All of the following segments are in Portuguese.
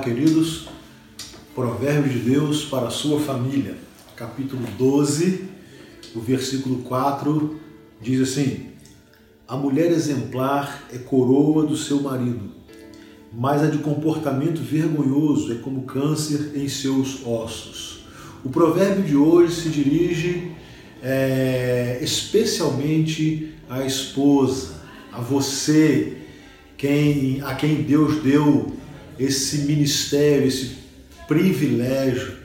queridos. Provérbios de Deus para a sua família, capítulo 12, o versículo 4 diz assim: A mulher exemplar é coroa do seu marido, mas a de comportamento vergonhoso é como câncer em seus ossos. O provérbio de hoje se dirige é, especialmente à esposa, a você, quem, a quem Deus deu esse ministério, esse privilégio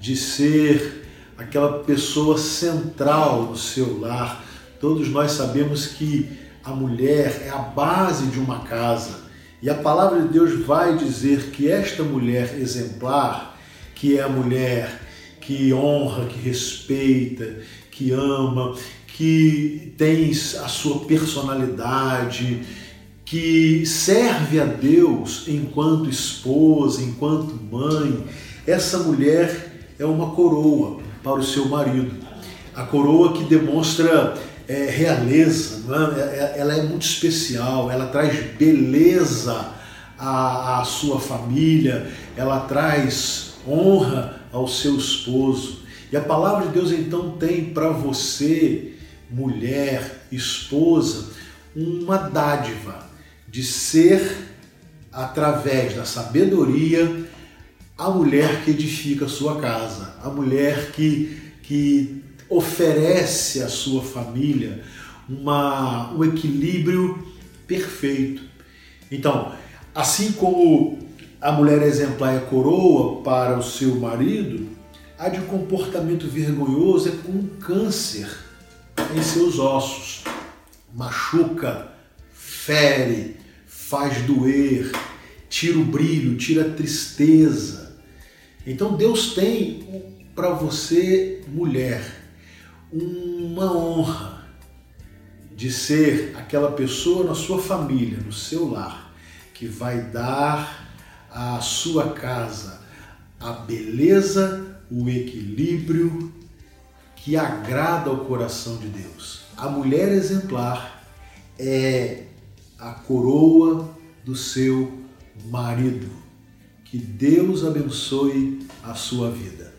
de ser aquela pessoa central no seu lar. Todos nós sabemos que a mulher é a base de uma casa. E a palavra de Deus vai dizer que esta mulher exemplar, que é a mulher que honra, que respeita, que ama, que tem a sua personalidade, que serve a Deus enquanto esposa, enquanto mãe, essa mulher é uma coroa para o seu marido. A coroa que demonstra é, realeza, é? É, é? ela é muito especial, ela traz beleza à, à sua família, ela traz honra ao seu esposo. E a palavra de Deus então tem para você, mulher, esposa, uma dádiva de ser, através da sabedoria, a mulher que edifica a sua casa, a mulher que, que oferece à sua família uma, um equilíbrio perfeito. Então, assim como a mulher exemplar é coroa para o seu marido, a de comportamento vergonhoso é um câncer em seus ossos. Machuca, fere, faz doer, tira o brilho, tira a tristeza. Então Deus tem para você, mulher, uma honra de ser aquela pessoa na sua família, no seu lar, que vai dar à sua casa a beleza, o equilíbrio que agrada ao coração de Deus. A mulher exemplar é a coroa do seu marido. Que Deus abençoe a sua vida.